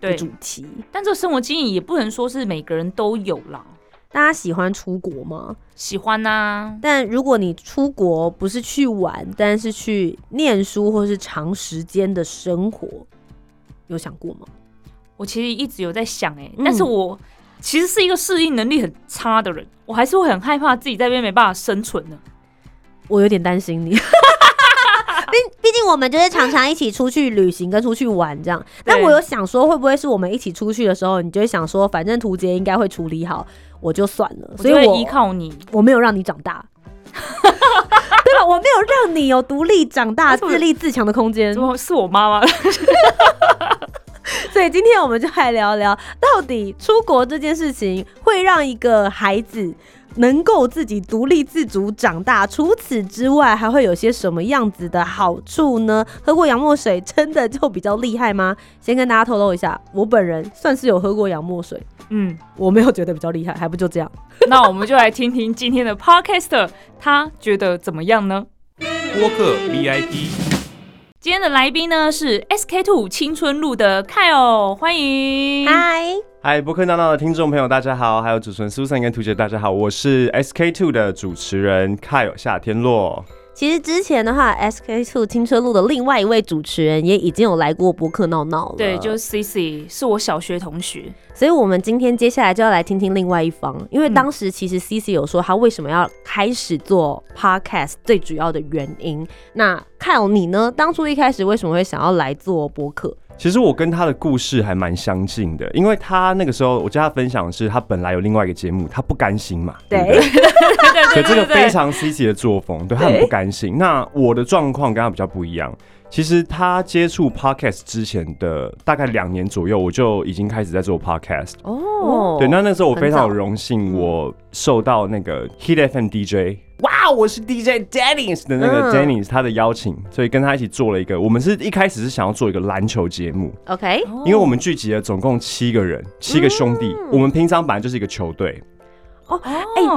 的对，主题。但这个生活经验也不能说是每个人都有啦。大家喜欢出国吗？喜欢呐、但如果你出国不是去玩，但是去念书或是长时间的生活，有想过吗？我其实一直有在想、欸，哎、嗯但是我其实是一个适应能力很差的人，我还是会很害怕自己在这边没办法生存的。我有点担心你。毕毕竟我们就是常常一起出去旅行跟出去玩这样，但我有想说，会不会是我们一起出去的时候，你就会想说，反正图杰应该会处理好，我就算了，所以我依靠你。我没有让你长大，对吧？我没有让你有独立长大、自立自强的空间怎，么是我妈妈？所以今天我们就来聊聊，到底出国这件事情会让一个孩子能够自己独立自主长大。除此之外，还会有些什么样子的好处呢？喝过洋墨水真的就比较厉害吗？先跟大家透露一下，我本人算是有喝过洋墨水，嗯，我没有觉得比较厉害，还不就这样。那我们就来听听今天的 Podcaster 他觉得怎么样呢？播客 VIP，今天的来宾呢是 SK Two 青春路的 Kyle，欢迎。嗨，嗨，播客闹闹的听众朋友，大家好，还有主持人 Susan 跟图姐，大家好，我是 SK Two 的主持人 Kyle 夏天洛。其实之前的话，SK Two 青春路的另外一位主持人也已经有来过博客闹闹了，对，就是 CC，是我小学同学。所以，我们今天接下来就要来听听另外一方，因为嗯当时其实 C C 有说他为什么要开始做 podcast 最主要的原因。那 Kyle 你呢？当初一开始为什么会想要来做博客？其实我跟他的故事还蛮相近的，因为他那个时候，我叫他分享的是他本来有另外一个节目，他不甘心嘛，对不对？对 对对，这个非常 C C 的作风，对他很不甘心。那我的状况跟他比较不一样。其实他接触 podcast 之前的大概两年左右，我就已经开始在做 podcast。哦。对，那那时候我非常有荣幸，我受到那个 Hit FM DJ，哇，我是 DJ Dennis 的那个嗯。Dennis 他的邀请，所以跟他一起做了一个，我们是一开始是想要做一个篮球节目，OK，因为我们聚集了总共七个人，七个兄弟，我们平常本来就是一个球队，哦，哎、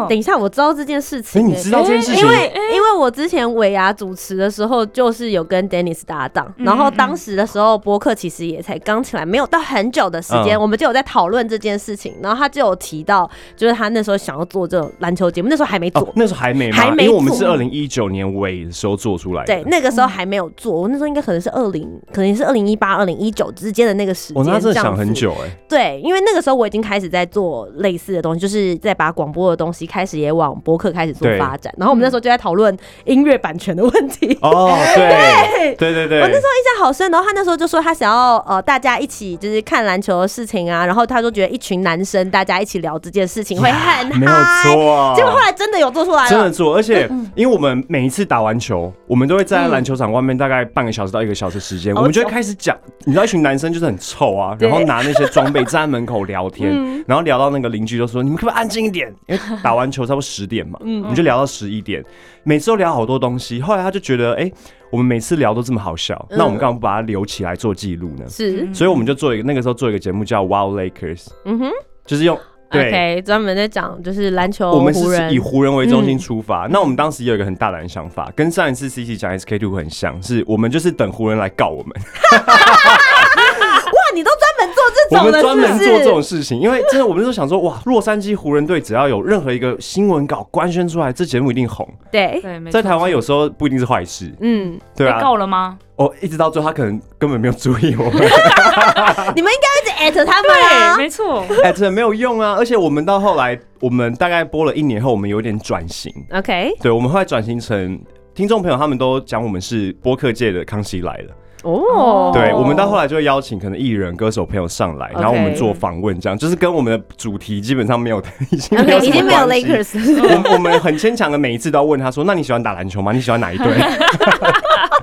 等一下，我知道这件事哎，情、你知道这件事情因？为因为我之前尾牙主持的时候，就是有跟 Dennis 搭档，嗯然后当时的时候播客其实也才刚起来，没有到很久的时间，嗯我们就有在讨论这件事情，然后他就有提到，就是他那时候想要做这种篮球节目，那时候还没做。哦，那时候还没，还没因为我们是做二零一九年尾的时候做出来的。对，那个时候还没有做，我那时候应该可能是二零，可能是二零一八、二零一九之间的那个时间。我那真的这样子想很。久哎，对，因为那个时候我已经开始在做类似的东西，就是在把广播的东西开始也往博客开始做发展。然后我们那时候就在讨论音乐版权的问题。哦，对 对对对，我那时候印象好深，然后他那时候就说他想要呃大家一起就是看篮球的事情啊，然后他就觉得一群男生大家一起聊这件事情会很没有嗨。错，结果后来真的有做出来了，真的做，而且因为我们每一次打完球，我们都会站在篮球场外面大概半个小时到一个小时时间，好我们就会开始讲，你知道一群男生就是很臭啊，然后拿那些装备站在门口聊天嗯，然后聊到那个邻居就说你们可不可以安静一点？因为打完球差不多十点嘛，嗯我们就聊到十一点，每次都聊好多东西。后来他就觉得，哎，我们每次聊都这么好笑，嗯那我们干嘛不把它留起来做记录呢？是所以我们就做一个那个时候做一个节目叫 Wow Lakers，嗯哼就是用对。，OK，专门在讲就是篮球我们是以湖人为中心嗯出发。那我们当时也有一个很大胆的想法，跟上一次 C C 讲 S K two 很像，是我们就是等湖人来告我们。哇，你都专门做这我们种的，专门做这？种事情，因为真的我们就想说，哇，洛杉矶湖人队只要有任何一个新闻稿官宣出来，这节目一定红。对，在台湾有时候不一定是坏事，嗯，被对啊。告了吗？哦，一直到最后他可能根本没有注意我们，你们应该一直 at 他们对，啊。没错。，at 没有用啊！而且我们到后来，我们大概播了一年后，我们有点转型，OK，对，我们后来转型成听众朋友他们都讲我们是播客界的康熙来了。哦，对，我们到后来就会邀请可能艺人、歌手朋友上来，然后我们做访问，这样就是跟我们的主题基本上没有，已经没有 Lakers，我们我们很牵强的，每一次都要问他说：“那你喜欢打篮球吗？你喜欢哪一队？”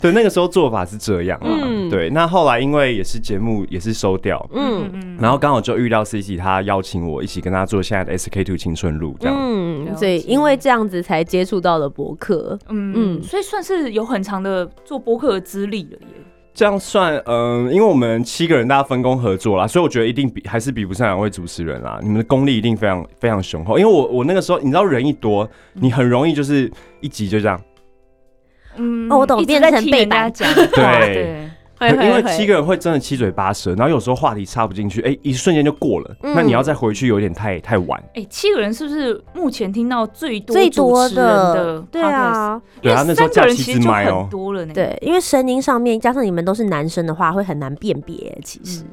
对，那个时候做法是这样啊。嗯对，那后来因为也是节目也是收掉，嗯嗯然后刚好就遇到 C C，他邀请我一起跟他做现在的 S K Two 青春路这样。嗯，了所以因为这样子才接触到了博客。嗯嗯嗯，所以算是有很长的做博客的资历了耶。这样算，嗯、因为我们七个人大家分工合作啦，所以我觉得一定比还是比不上两位主持人啦。你们的功力一定非常非常雄厚，因为我我那个时候你知道人一多，你很容易就是一集就这样，嗯哦我懂一直在变成被大家板。讲，对。因为七个人会真的七嘴八舌，然后有时候话题插不进去，哎、一瞬间就过了，嗯。那你要再回去有点太太晚。哎，七个人是不是目前听到最多最多的？对，啊，对啊那时候架七人其实就支麦哦。很多了呢。对，因为声音上面加上你们都是男生的话，会很难辨别。其实。嗯。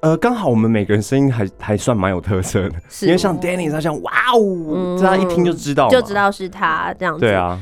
呃，刚好我们每个人声音还还算蛮有特色的，因为像 Danny 他像哇哦，嗯。这他一听就知道，就知道是他这样子。对，啊，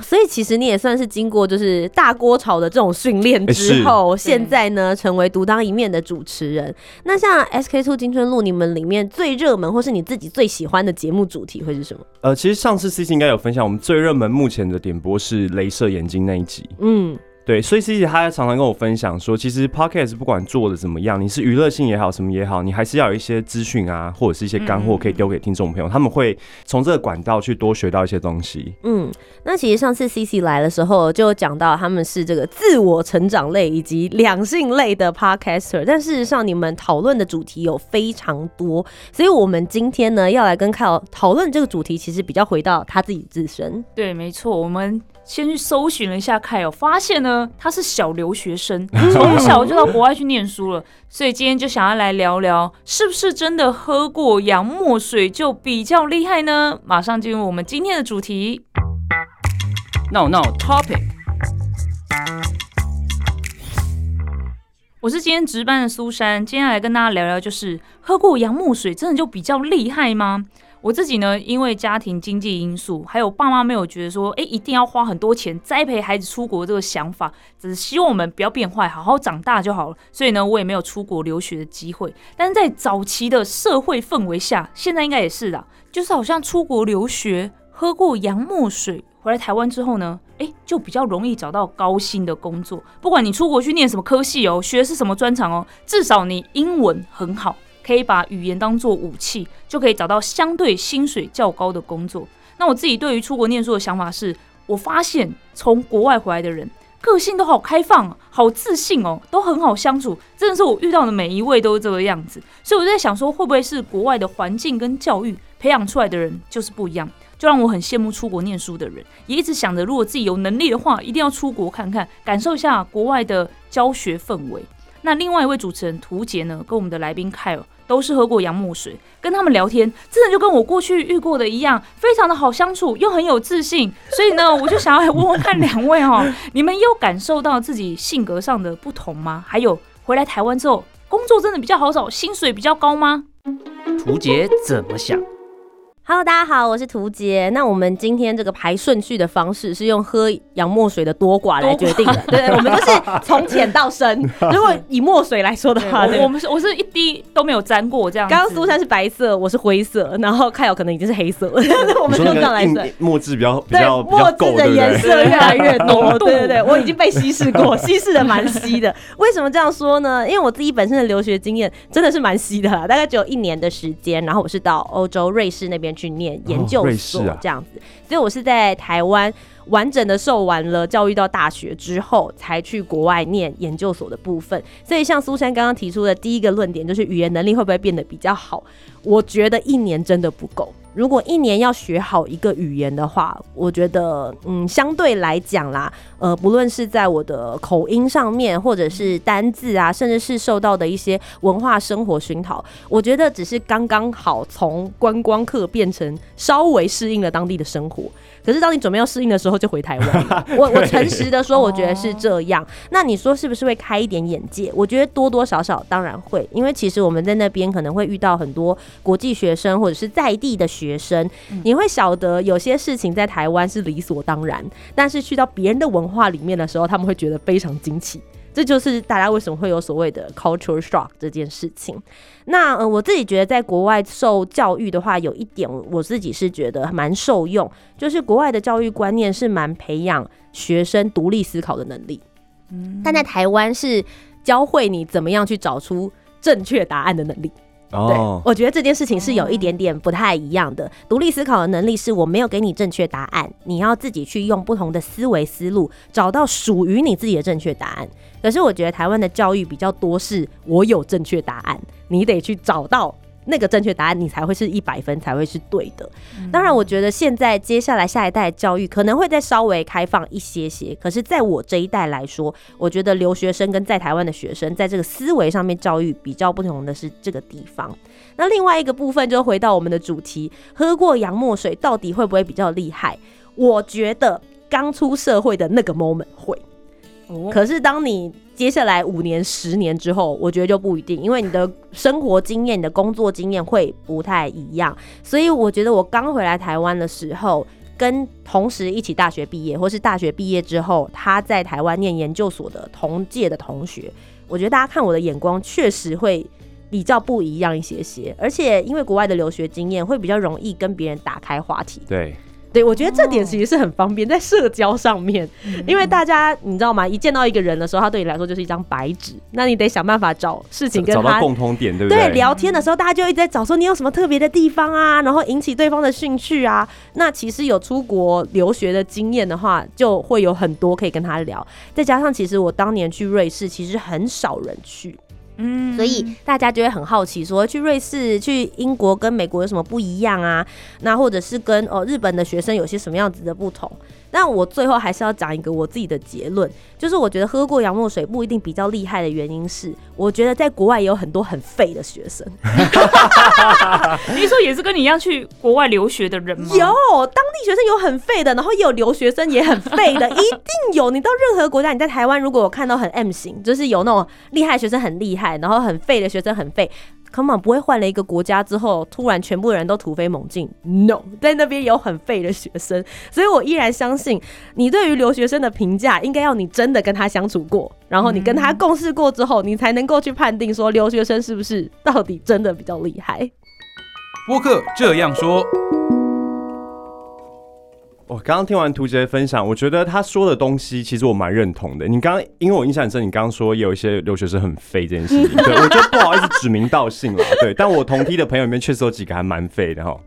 所以其实你也算是经过就是大锅炒的这种训练之后，现在呢成为独当一面的主持人。那像 SK Two 青春路，你们里面最热门或是你自己最喜欢的节目主题会是什么？呃，其实上次 C C 应该有分享，我们最热门目前的点播是镭射眼睛那一集。嗯，对，所以 C C 他常常跟我分享说，其实 Podcast 不管做的怎么样，你是娱乐性也好，什么也好，你还是要有一些资讯啊，或者是一些干货可以丢给听众朋友，他们会从这个管道去多学到一些东西。嗯，那其实上次 CC 来的时候就讲到他们是这个自我成长类以及两性类的 podcaster，但事实上你们讨论的主题有非常多，所以我们今天呢要来跟 Kyle 讨论这个主题，其实比较回到他自己自身。对，没错，我们先去搜寻了一下凯尔，发现呢他是小留学生，从小就到国外去念书了，所以今天就想要来聊聊，是不是真的喝过洋墨水就比较厉害呢？马上进入我们今天的主题。闹闹 Topic，我是今天值班的苏珊，今天来跟大家聊聊，就是喝过洋墨水真的就比较厉害吗？我自己呢，因为家庭经济因素，还有爸妈没有觉得说，哎、一定要花很多钱栽培孩子出国这个想法，只是希望我们不要变坏，好好长大就好了。所以呢，我也没有出国留学的机会。但是在早期的社会氛围下，现在应该也是的，就是好像出国留学，喝过洋墨水，回来台湾之后呢，哎，就比较容易找到高薪的工作。不管你出国去念什么科系哦，学的是什么专长哦，至少你英文很好，可以把语言当做武器，就可以找到相对薪水较高的工作。那我自己对于出国念书的想法是，我发现从国外回来的人。个性都好开放，好自信哦，都很好相处，真的是我遇到的每一位都是这个样子。所以我就在想说，会不会是国外的环境跟教育培养出来的人就是不一样？就让我很羡慕出国念书的人，也一直想着，如果自己有能力的话，一定要出国看看，感受一下国外的教学氛围。那另外一位主持人涂杰呢，跟我们的来宾凯尔都是喝过洋墨水，跟他们聊天，真的就跟我过去遇过的一样，非常的好相处，又很有自信。所以呢，我就想要问问看两位哦，你们有感受到自己性格上的不同吗？还有回来台湾之后，工作真的比较好找，薪水比较高吗？涂杰怎么想？Hello，大家好，我是图杰。那我们今天这个排顺序的方式是用喝洋墨水的多寡来决定的，对，我们就是从浅到深。如果以墨水来说的话，我我们是我是一滴都没有沾过这样。刚刚苏珊是白色，我是灰色，然后凯友可能已经是黑色了，我们就这样来算。墨汁比较比对，较墨够，汁的？颜色越来越多，浓对对对，我已经被稀释过，稀释的蛮稀的。为什么这样说呢？因为我自己本身的留学经验真的是蛮稀的啦，大概只有一年的时间，然后我是到欧洲瑞士那边去念研究瑞所这样子，所以我是在台湾。完整的受完了教育到大学之后，才去国外念研究所的部分。所以像苏珊刚刚提出的第一个论点，就是语言能力会不会变得比较好？我觉得一年真的不够。如果一年要学好一个语言的话，我觉得，嗯，相对来讲啦，呃，不论是在我的口音上面，或者是单字啊，甚至是受到的一些文化生活熏陶，我觉得只是刚刚好从观光客变成稍微适应了当地的生活。可是当你准备要适应的时候，就回台湾。我我诚实的说，我觉得是这样。那你说是不是会开一点眼界？我觉得多多少少当然会，因为其实我们在那边可能会遇到很多国际学生或者是在地的学生，你会晓得有些事情在台湾是理所当然，但是去到别人的文化里面的时候，他们会觉得非常惊奇。这就是大家为什么会有所谓的 culture shock 这件事情。那呃，我自己觉得在国外受教育的话，有一点我自己是觉得蛮受用，就是国外的教育观念是蛮培养学生独立思考的能力。嗯，但在台湾是教会你怎么样去找出正确答案的能力。对，我觉得这件事情是有一点点不太一样的。独立思考的能力是我没有给你正确答案，你要自己去用不同的思维思路，找到属于你自己的正确答案。可是我觉得台湾的教育比较多是，我有正确答案，你得去找到。那个正确答案，你才会是一百分，才会是对的。当然，我觉得现在接下来下一代教育可能会再稍微开放一些些。可是，在我这一代来说，我觉得留学生跟在台湾的学生在这个思维上面教育比较不同的是这个地方。那另外一个部分就回到我们的主题：喝过洋墨水到底会不会比较厉害？我觉得刚出社会的那个 moment 会。可是当你接下来五年、十年之后，我觉得就不一定，因为你的生活经验、你的工作经验会不太一样。所以我觉得我刚回来台湾的时候，跟同时一起大学毕业，或是大学毕业之后他在台湾念研究所的同届的同学，我觉得大家看我的眼光确实会比较不一样一些些。而且因为国外的留学经验，会比较容易跟别人打开话题。对。对，我觉得这点其实是很方便在社交上面，因为大家你知道吗？一见到一个人的时候，他对你来说就是一张白纸，那你得想办法找事情跟他共通点，对不对？对，聊天的时候大家就一直在找说你有什么特别的地方啊，然后引起对方的兴趣啊。那其实有出国留学的经验的话，就会有很多可以跟他聊。再加上其实我当年去瑞士，其实很少人去。嗯，所以大家就会很好奇，说去瑞士、去英国跟美国有什么不一样啊？那或者是跟哦日本的学生有些什么样子的不同？但我最后还是要讲一个我自己的结论，就是我觉得喝过洋墨水不一定比较厉害的原因是，我觉得在国外也有很多很废的学生。你说也是跟你一样去国外留学的人吗？有，当地学生有很废的，然后也有留学生也很废的，一定有。你到任何国家，你在台湾如果我看到很 M 型，就是有那种厉害学生很厉害，然后很废的学生很废。根本不会换了一个国家之后，突然全部人都突飞猛进。No，在那边有很废的学生，所以我依然相信你对于留学生的评价，应该要你真的跟他相处过，然后你跟他共事过之后，你才能够去判定说留学生是不是到底真的比较厉害。播客这样说。我刚刚听完图杰的分享，我觉得他说的东西其实我蛮认同的。你刚刚因为我印象很深，你刚刚说有一些留学生很废这件事情，对我就不好意思指名道姓了。对，但我同梯的朋友里面确实有几个还蛮废的哈。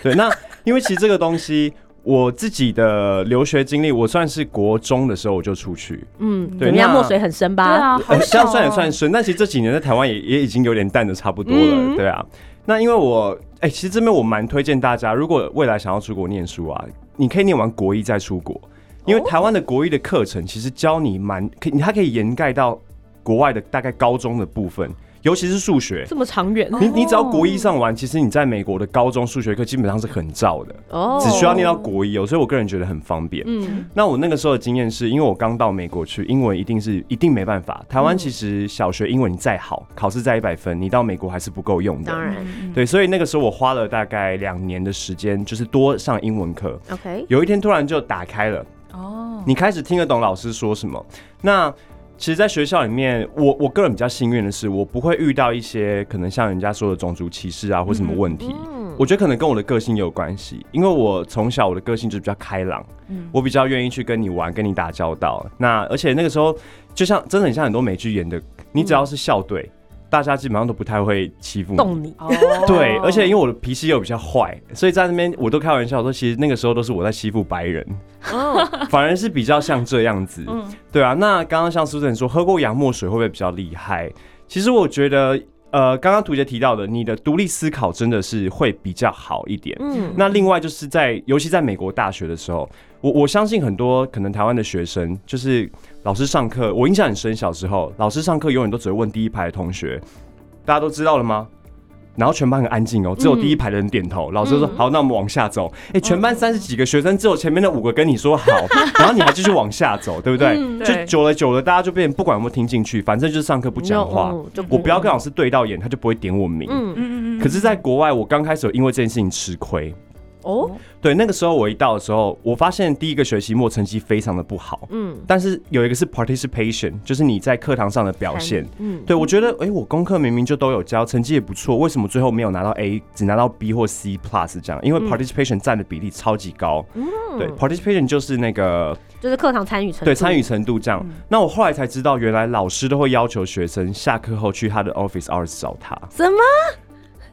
对，那因为其实这个东西，我自己的留学经历，我算是国中的时候我就出去，嗯，对，那墨水很深吧？对啊，这样算也算深。但其实这几年在台湾也也已经有点淡的差不多了，对啊。那因为我哎，其实这边我蛮推荐大家，如果未来想要出国念书啊。你可以念完国一再出国，因为台湾的国一的课程其实教你蛮可，你它可以掩盖到国外的大概高中的部分。尤其是数学这么长远，你你只要国一上完，其实你在美国的高中数学课基本上是很照的哦，只需要念到国一哦，所以我个人觉得很方便。嗯，那我那个时候的经验是因为我刚到美国去，英文一定是一定没办法。台湾其实小学英文你再好，考试再一百分，你到美国还是不够用的。当然，对，所以那个时候我花了大概两年的时间，就是多上英文课。OK，有一天突然就打开了哦，你开始听得懂老师说什么。那其实，在学校里面，我我个人比较幸运的是，我不会遇到一些可能像人家说的种族歧视啊，或什么问题。嗯我觉得可能跟我的个性有关系，因为我从小我的个性就比较开朗，嗯我比较愿意去跟你玩，跟你打交道。那而且那个时候，就像真的很像很多美剧演的，你只要是校队。大家基本上都不太会欺负你，对，而且因为我的脾气又比较坏，所以在那边我都开玩笑说，其实那个时候都是我在欺负白人，反而是比较像这样子，对啊。那刚刚像苏晨说喝过洋墨水会不会比较厉害？其实我觉得呃，刚刚图杰提到的，你的独立思考真的是会比较好一点。嗯，那另外就是在，尤其在美国大学的时候，我我相信很多可能台湾的学生，就是老师上课，我印象很深，小时候老师上课永远都只会问第一排的同学，大家都知道了吗？然后全班很安静哦，只有第一排的人点头。老师说：“好，那我们往下走。”哎，全班三十几个学生，只有前面的五个跟你说好，然后你还继续往下走，对不对？嗯就久了久了，大家就变不管有没有听进去，反正就是上课不讲话。我不要跟老师对到眼，他就不会点我名。嗯嗯嗯嗯可是，在国外，我刚开始有因为这件事情吃亏。哦，对，那个时候我一到的时候，我发现第一个学期末成绩非常的不好，嗯但是有一个是 participation，就是你在课堂上的表现。嗯，对，我觉得，哎、我功课明明就都有交，成绩也不错，为什么最后没有拿到 A，只拿到 B 或 C plus 这样？因为嗯 participation 占的比例超级高。嗯对，participation 就是那个就是课堂参与程度，对参与程度这样。那我后来才知道，原来老师都会要求学生下课后去他的 office hours 找他。什么？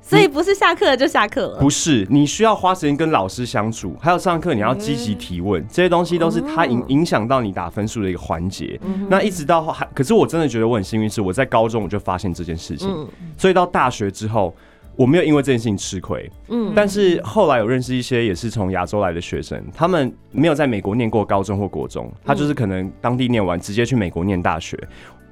所以不是下课了就下课了，不是，你需要花时间跟老师相处，还有上课你要积极提问，这些东西都是它影影响到你打分数的一个环节。那一直到后还，可是我真的觉得我很幸运，是我在高中我就发现这件事情，嗯。所以到大学之后。我没有因为这件事情吃亏，嗯。但是后来有认识一些也是从亚洲来的学生，他们没有在美国念过高中或国中，他就是可能当地念完直接去美国念大学。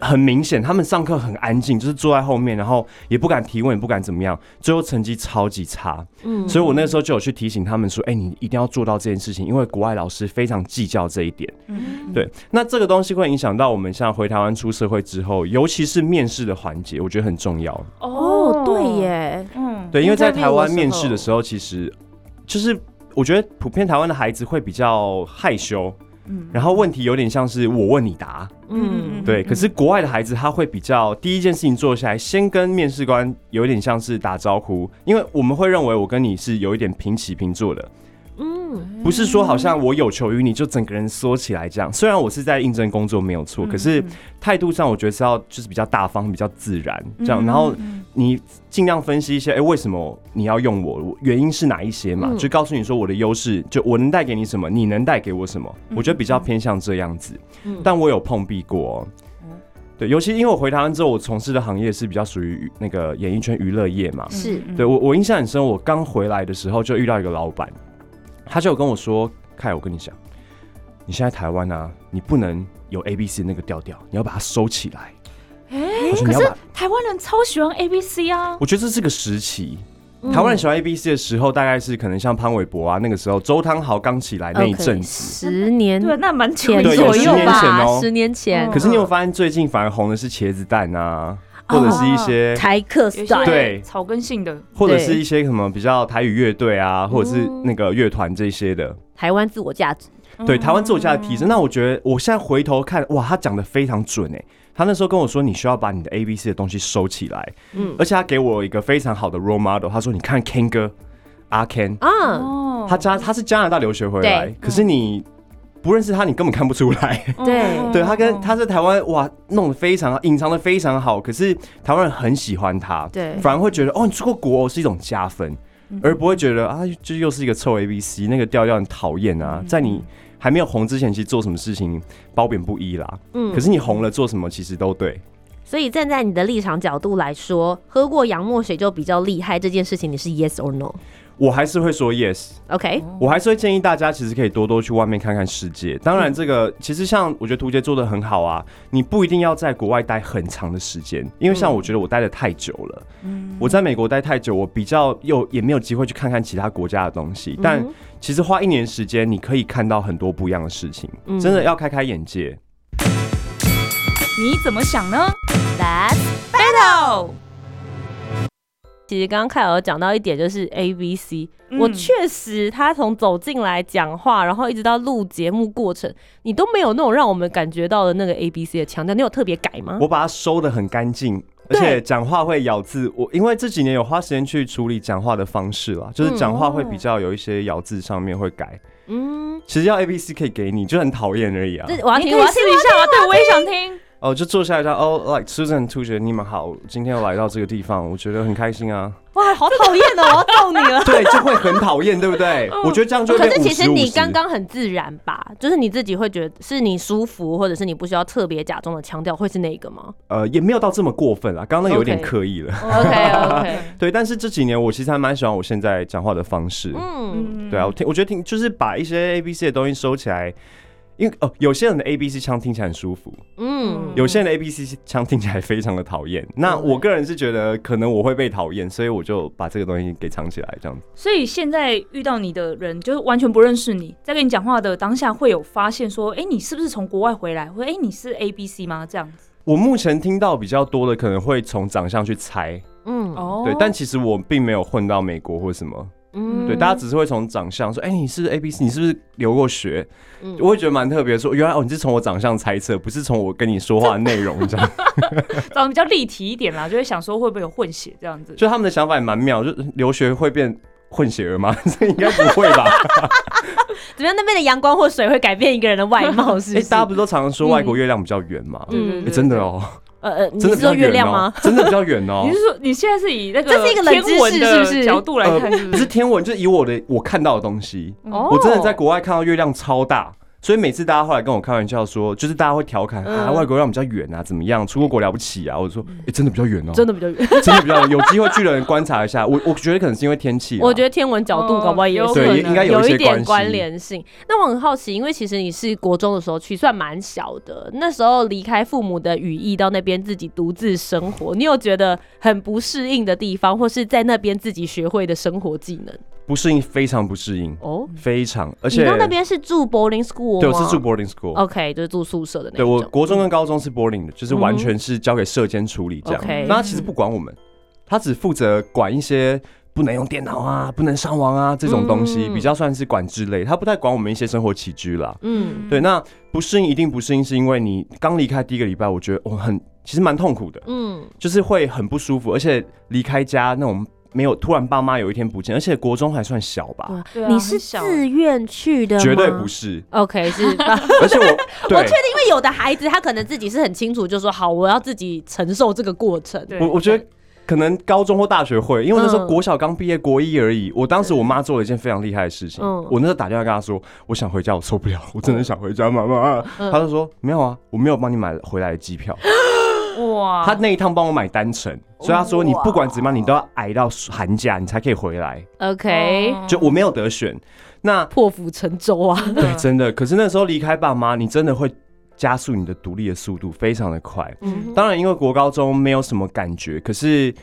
很明显，他们上课很安静，就是坐在后面，然后也不敢提问，也不敢怎么样，最后成绩超级差。嗯所以我那时候就有去提醒他们说：“哎、你一定要做到这件事情，因为国外老师非常计较这一点。”嗯对，那这个东西会影响到我们像回台湾出社会之后，尤其是面试的环节，我觉得很重要。哦，对，耶，嗯对，因为在台湾面试的时候，其实就是我觉得普遍台湾的孩子会比较害羞，嗯。然后问题有点像是我问你答，嗯。对。可是国外的孩子他会比较第一件事情做下来，先跟面试官有点像是打招呼，因为我们会认为我跟你是有一点平起平坐的，嗯。不是说好像我有求于你就整个人缩起来这样。虽然我是在应征工作没有错，可是态度上我觉得是要就是比较大方、比较自然这样。然后你尽量分析一些，哎、为什么你要用我？原因是哪一些嘛？嗯就告诉你说我的优势，就我能带给你什么，你能带给我什么？我觉得比较偏向这样子。嗯但我有碰壁过、哦。对，尤其因为我回台湾之后，我从事的行业是比较属于那个演艺圈娱乐业嘛，是对我我印象很深，我刚回来的时候就遇到一个老板，他就有跟我说：“凯，我跟你讲，你现在台湾啊，你不能有 A B C 那个调调，你要把它收起来。”他说：“可是你要把，台湾人超喜欢 A B C 啊，我觉得这是个时期。嗯台湾人喜欢 A B C 的时候，大概是可能像潘玮柏啊，那个时候周汤豪刚起来那一 OK，阵子。十年对，那蛮久前对有左右十年前吧，哦十年前。可是你有发现最近反而红的是茄子蛋啊，或者是一些台客有一 style，些对草根性的，或者是一些什么比较台语乐队啊，或者是那个乐团这些的。台湾自我价值，对台湾自我价值提升。那我觉得我现在回头看，哇，他讲的非常准哎。他那时候跟我说，你需要把你的 A B C 的东西收起来，嗯而且他给我一个非常好的 role model。他说，你看 Ken 哥，阿 Ken，啊，哦他加他是加拿大留学回来，可是你不认识他，你根本看不出来。对对他跟他在台湾哇弄得非常隐藏的非常好，可是台湾人很喜欢他，对反而会觉得哦，你出过国是一种加分，而不会觉得啊，就又是一个臭 A B C，那个调调很讨厌啊。在你还没有红之前，其实做什么事情褒贬不一啦。嗯可是你红了，做什么其实都对。所以站在你的立场角度来说，喝过洋墨水就比较厉害这件事情，你是 yes or no？OK，、我还是会说 yes，OK，我还是会建议大家其实可以多多去外面看看世界。当然，这个其实像我觉得图杰做的很好啊，你不一定要在国外待很长的时间，因为像我觉得我待的太久了，嗯我在美国待太久，我比较又也没有机会去看看其他国家的东西。但其实花一年时间，你可以看到很多不一样的事情，嗯真的要开开眼界。你怎么想呢 That's？Battle，其实刚刚凯尔有讲到一点，就是 A B C，、嗯我确实他从走进来讲话，然后一直到录节目过程，你都没有那种让我们感觉到的那个 A B C 的强调，你有特别改吗？我把它收的很干净。而且讲话会咬字，我因为这几年有花时间去处理讲话的方式啦，就是讲话会比较有一些咬字上面会改。嗯，其实要 A B C 可以给你，就很讨厌而已啊。这。我要听，你可以我要听试一下吗？对，我也想听。哦，就坐下来说哦，like Susan 同学，你们好，今天又来到这个地方，我觉得很开心啊。哇，好讨厌哦，我要揍你了。对，就会很讨厌，对不对？我觉得这样就会可变是其实你50 50刚刚很自然吧，就是你自己会觉得是你舒服，或者是你不需要特别假装的腔调，会是那个吗呃也没有到这么过分啦，刚刚那有点刻意了。？OK OK，对，但是这几年我其实还蛮喜欢我现在讲话的方式。嗯，对啊，我听我觉得听就是把一些 A B C 的东西收起来，因为哦，有些人的 A B C 腔听起来很舒服，嗯，有些人的 A B C 腔听起来非常的讨厌。那我个人是觉得可能我会被讨厌，所以我就把这个东西给藏起来，这样子。所以现在遇到你的人，就是完全不认识你，在跟你讲话的当下，会有发现说，哎、你是不是从国外回来？或者，哎、你是 A B C 吗？这样子。我目前听到比较多的可能会从长相去猜，嗯哦对，但其实我并没有混到美国或什么，嗯对，大家只是会从长相说，哎、你是 A B C，你是不是留过学？嗯我会觉得蛮特别，说原来哦，你是从我长相猜测，不是从我跟你说话的内容这样。长得比较立体一点啦，就会想说会不会有混血这样子。就他们的想法也蛮妙，就留学会变混血儿吗？这应该不会吧？怎么样？那边的阳光或水会改变一个人的外貌，是不哎、是？大家不是都常常说外国月亮比较圆吗？嗯哎真的哦，呃呃，你真的比较是说月亮吗？，真的比较远哦 你。是说你现在是以那个这是一个冷知识天文的是不是角度来看，是不不是？天文，就是以我的我看到的东西，哦我真的在国外看到月亮超大。所以每次大家后来跟我开玩笑说，就是大家会调侃啊，嗯外国月亮比较远啊，怎么样？出过国了不起啊？我就说，哎、真的比较远哦，真的比较远。真的比较远。有机会去的人观察一下，我我觉得可能是因为天气啊。我觉得天文角度哦搞不好也有可能对，也应该有一点关。联性。那我很好奇，因为其实你是国中的时候去，算蛮小的，那时候离开父母的羽翼到那边自己独自生活，你有觉得很不适应的地方，或是在那边自己学会的生活技能？不适应，非常不适应，哦，非常，而且你到那边是住 boarding school 吗？对，我是住 boarding school。OK，就是住宿舍的那种对。我国中跟高中是 boarding 的，就是完全是交给社监处理这样。OK 那他其实不管我们，他只负责管一些不能用电脑啊、不能上网啊这种东西，嗯比较算是管制类。他不太管我们一些生活起居啦。嗯对，那不适应一定不适应，是因为你刚离开第一个礼拜，我觉得我很其实蛮痛苦的，嗯就是会很不舒服，而且离开家那种没有突然爸妈有一天不见，而且国中还算小吧，对啊你是很小自愿去的吗？绝对不是。OK，是。而且我 对我确定，因为有的孩子他可能自己是很清楚，就说好，我要自己承受这个过程。对我我觉得可能高中或大学会，因为那时候嗯国小刚毕业，国一而已。我当时我妈做了一件非常厉害的事情，嗯我那时候打电话跟她说，我想回家，我受不了，我真的想回家，妈妈。嗯她就说没有啊，我没有帮你买回来的机票，哇，他那一趟帮我买单程，所以他说你不管怎么样，你都要挨到寒假你才可以回来，OK，、哦就我没有得选。那破釜沉舟啊。对，真的，可是那时候离开爸妈，你真的会加速你的独立的速度，非常的快。嗯当然，因为国高中没有什么感觉，可是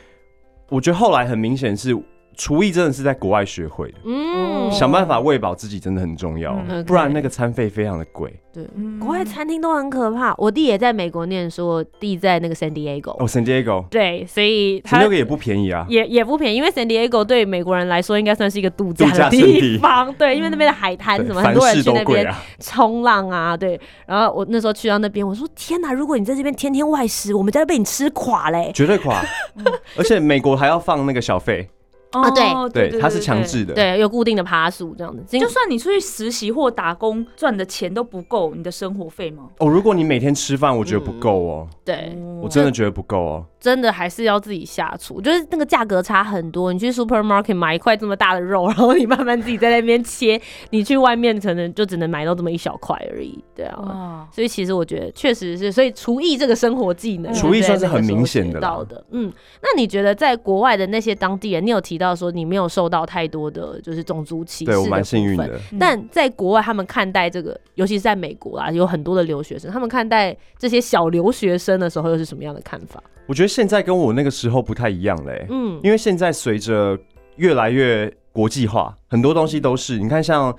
我觉得后来很明显是厨艺真的是在国外学会的。嗯想办法喂饱自己真的很重要，嗯不然那个餐费非常的贵。对，嗯国外餐厅都很可怕。我弟也在美国念书，我弟在那个 San Diego，、哦，San Diego，San 对，所以他 Diego 也不便宜啊。也也不便宜，因为 San Diego 对美国人来说应该算是一个度假度假的胜地地方，对，因为那边的海滩对什么，很多人事去那边都贵啊。冲浪啊，对。然后我那时候去到那边，我说天哪，如果你在这边天天外食，我们家被你吃垮嘞。绝对垮，而且美国还要放那个小费，啊对哦对，它是强。制的。对，有固定的爬数这样子，就算你出去实习或打工赚的钱都不够你的生活费吗？哦，如果你每天吃饭，我觉得不够哦，对，我真的觉得不够哦。真的还是要自己下厨，就是那个价格差很多。你去 supermarket 买一块这么大的肉，然后你慢慢自己在那边切，你去外面可能就只能买到这么一小块而已。对啊。哇，所以其实我觉得确实是，所以厨艺这个生活技能，厨艺算是很明显的到的。嗯，那你觉得在国外的那些当地人，你有提到说你没有受到太多的就是种族歧视，对我蛮幸运。的。嗯但在国外，他们看待这个，尤其是在美国啊，有很多的留学生，他们看待这些小留学生的时候，又是什么样的看法？我觉得现在跟我那个时候不太一样嘞，嗯，因为现在随着越来越国际化，很多东西都是你看像。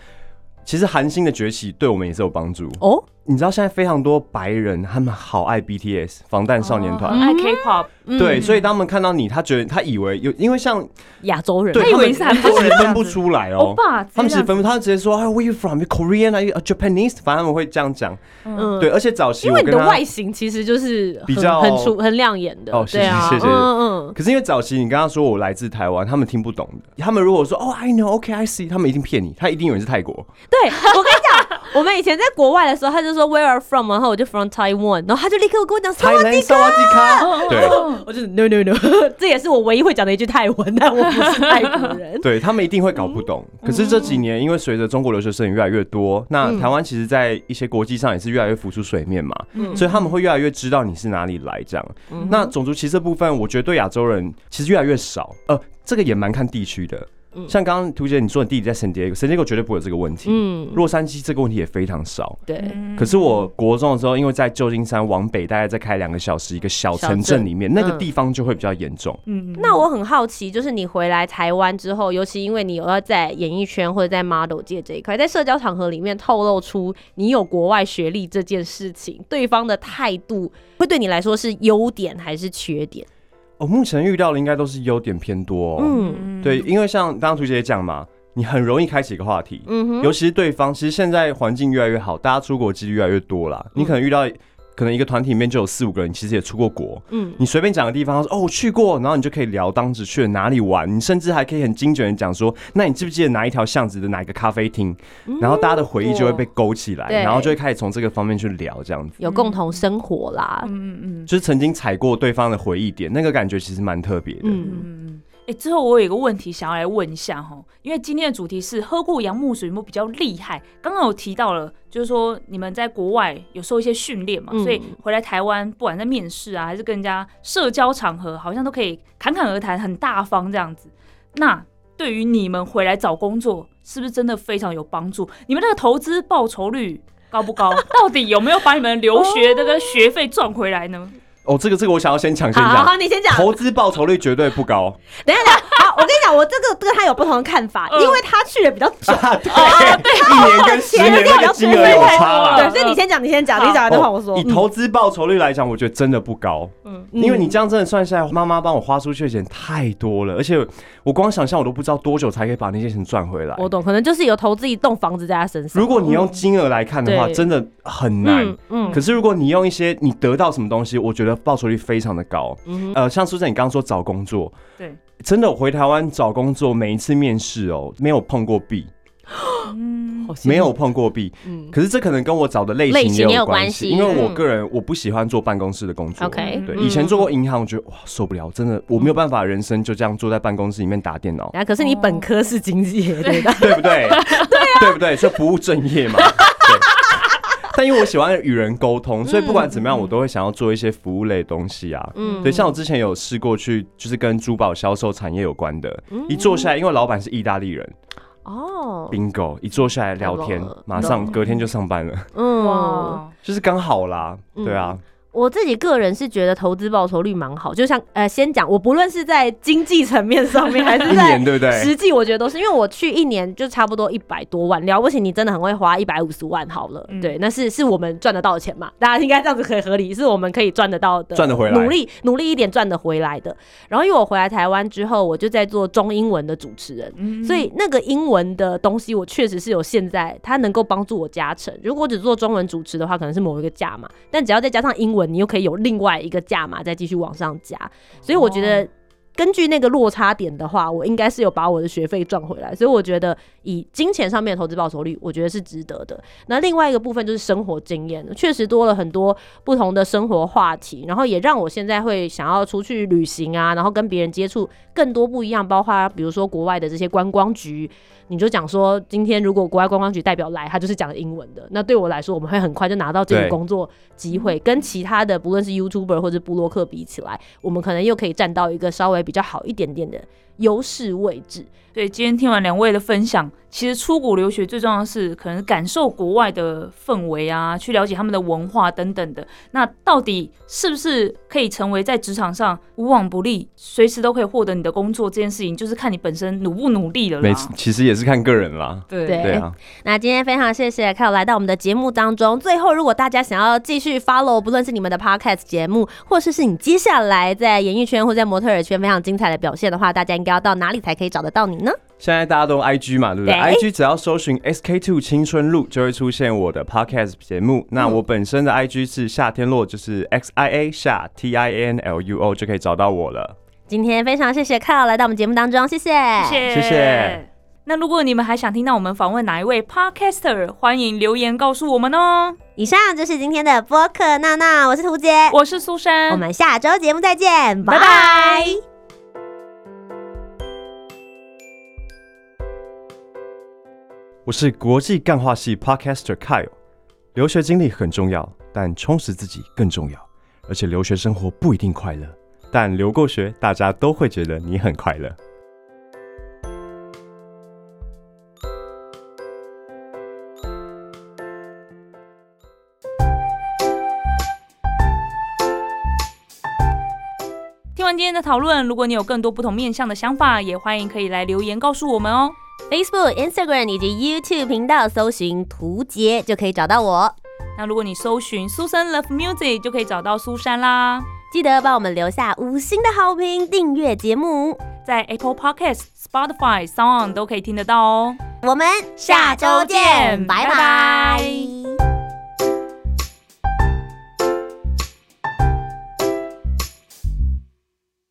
其实韩星的崛起对我们也是有帮助。哦，你知道现在非常多白人，他们好爱 BTS 防弹少年团，很爱 K-pop，嗯对，所以他们看到你，他觉得他以为有，因为像亚洲人，对他以为你是韩国分不出来哦。他们其实分不，他直接说，哎，Where you from? You Korean? Are you a Japanese? 反正他们会这样讲。嗯对，而且早期因为你的外形其实就是比较很出很亮眼的，哦谢谢谢谢嗯嗯，可是因为早期你跟他说我来自台湾，他们听不懂的。他们如果说哦，I know, OK, I see，他们一定骗你，他一定以为是泰国。对我跟你讲，我们以前在国外的时候，他就说 Where are from，然后我就 From Taiwan，然后他就立刻跟我讲萨瓦迪 Thailand 萨瓦迪卡，对。我就是 No No No，这也是我唯一会讲的一句泰文，但我不是泰国人。对他们一定会搞不懂。可是这几年，因为随着中国留学生也越来越多，那台湾其实在一些国际上也是越来越浮出水面嘛，所以他们会越来越知道你是哪里来这样。那种族歧视部分，我觉得对亚洲人其实越来越少。呃，这个也蛮看地区的。像刚刚图姐你说你弟弟在圣迭戈，圣迭戈绝对不会有这个问题。嗯，洛杉矶这个问题也非常少。对。可是我国中的时候，因为在旧金山往北大概再开两个小时，一个小城镇里面，那个地方就会比较严重。嗯。那我很好奇，就是你回来台湾之后，尤其因为你有要在演艺圈或者在 model 界这一块，在社交场合里面透露出你有国外学历这件事情，对方的态度会对你来说是优点还是缺点？我目前遇到的应该都是优点偏多。嗯，对，因为像刚刚图姐讲嘛，你很容易开启一个话题，嗯哼，尤其是对方，其实现在环境越来越好，大家出国机率越来越多了，你可能遇到。可能一个团体里面就有四五个人，其实也出过国。嗯，你随便讲个地方，说哦我去过，然后你就可以聊当时去了哪里玩。你甚至还可以很精准的讲说，那你记不记得哪一条巷子的哪一个咖啡厅？然后大家的回忆就会被勾起来，然后就会开始从这个方面去聊，这样子有共同生活啦。嗯嗯，就是曾经踩过对方的回忆点，那个感觉其实蛮特别的。嗯嗯嗯。哎，之后我有一个问题想要来问一下哈，因为今天的主题是喝过洋木水有没有比较厉害？刚刚有提到了，就是说你们在国外有受一些训练嘛，所以回来台湾，不管在面试啊，还是跟人家社交场合，好像都可以侃侃而谈，很大方这样子。那对于你们回来找工作，是不是真的非常有帮助？你们那个投资报酬率高不高？到底有没有把你们留学这个学费赚回来呢？哦，这个这个我想要先抢先讲，好，你先讲。投资报酬率绝对不高。等一下，好，我跟你讲，我这个跟他有不同的看法，因为他去的比较久，对，一年跟十年那个金额有差对，所以你先讲，你先讲，你讲完再换我说。以投资报酬率来讲，我觉得真的不高。嗯，因为你这样真的算下来，妈妈帮我花出去的钱太多了，而且我光想象我都不知道多久才可以把那些钱赚回来。我懂，可能就是有投资一栋房子在他身上。如果你用金额来看的话，真的很难。嗯，可是如果你用一些你得到什么东西，我觉得报酬率非常。的高，呃，像苏珊，你刚刚说找工作，对，真的，我回台湾找工作，每一次面试哦，没有碰过壁，嗯，没有碰过壁，嗯，可是这可能跟我找的类型也有关系，因为我个人我不喜欢做办公室的工作，OK，对，以前做过银行，我觉得哇受不了，真的我没有办法，人生就这样坐在办公室里面打电脑，啊，可是你本科是经济 对的，对不对？对啊，对？不对？是不务正业嘛。但因为我喜欢与人沟通，所以不管怎么样，我都会想要做一些服务类的东西啊。嗯，对，像我之前有试过去，就是跟珠宝销售产业有关的。一坐下来，因为老板是意大利人，哦，bingo，一坐下来聊天，马上隔天就上班了。嗯，就是刚好啦，对啊。我自己个人是觉得投资报酬率蛮好，就像呃，先讲我不论是在经济层面上面，还是 在实际，我觉得都是因为我去一年就差不多一百多万，了不起你真的很会花一百五十万好了，对，那是是我们赚得到的钱嘛，大家应该这样子可以合理，是我们可以赚得到的，赚得回来，努力努力一点赚得回来的。然后因为我回来台湾之后，我就在做中英文的主持人，所以那个英文的东西我确实是有现在它能够帮助我加成。如果只做中文主持的话，可能是某一个价嘛，但只要再加上英文。你又可以有另外一个价码再继续往上加，所以我觉得根据那个落差点的话，我应该是有把我的学费赚回来，所以我觉得以金钱上面的投资报酬率，我觉得是值得的。那另外一个部分就是生活经验，确实多了很多不同的生活话题，然后也让我现在会想要出去旅行啊，然后跟别人接触更多不一样，包括比如说国外的这些观光局。你就讲说，今天如果国外观光局代表来，他就是讲英文的。那对我来说，我们会很快就拿到这个工作机会，跟其他的不论是 YouTuber 或者布洛克比起来，我们可能又可以占到一个稍微比较好一点点的优势位置。对，今天听完两位的分享，其实出国留学最重要的是可能感受国外的氛围啊，去了解他们的文化等等的。那到底是不是可以成为在职场上无往不利，随时都可以获得你的工作这件事情，就是看你本身努不努力了。没，其实也是看个人啦。对对啊。那今天非常谢谢凯 a 来到我们的节目当中。最后，如果大家想要继续 follow，不论是你们的 podcast 节目，或是是你接下来在演艺圈或在模特儿圈非常精彩的表现的话，大家应该要到哪里才可以找得到你呢？现在大家都用 IG 嘛，对不对？IG 只要搜寻 SK Two 青春路，就会出现我的 Podcast 节目。那我本身的 IG 是夏天洛，就是 X I A 夏 T I N L U O，就可以找到我了。今天非常谢谢 Carl 来到我们节目当中，谢谢，谢谢谢。那如果你们还想听到我们访问哪一位 podcaster，欢迎留言告诉我们哦。以上就是今天的播客娜娜，我是涂杰，我是苏珊，我们下周节目再见，拜拜。我是国际干化系 Podcaster Kyle。留学经历很重要，但充实自己更重要。而且留学生活不一定快乐，但留过学，大家都会觉得你很快乐。听完今天的讨论，如果你有更多不同面向的想法，也欢迎可以来留言告诉我们哦。Facebook、Instagram 以及 YouTube 频道搜寻“图杰”就可以找到我。那如果你搜寻苏珊 Love Music，就可以找到苏珊啦。记得帮我们留下五星的好评，订阅节目。在 Apple Podcast、Spotify、Sound 都可以听得到哦。我们下周见，拜拜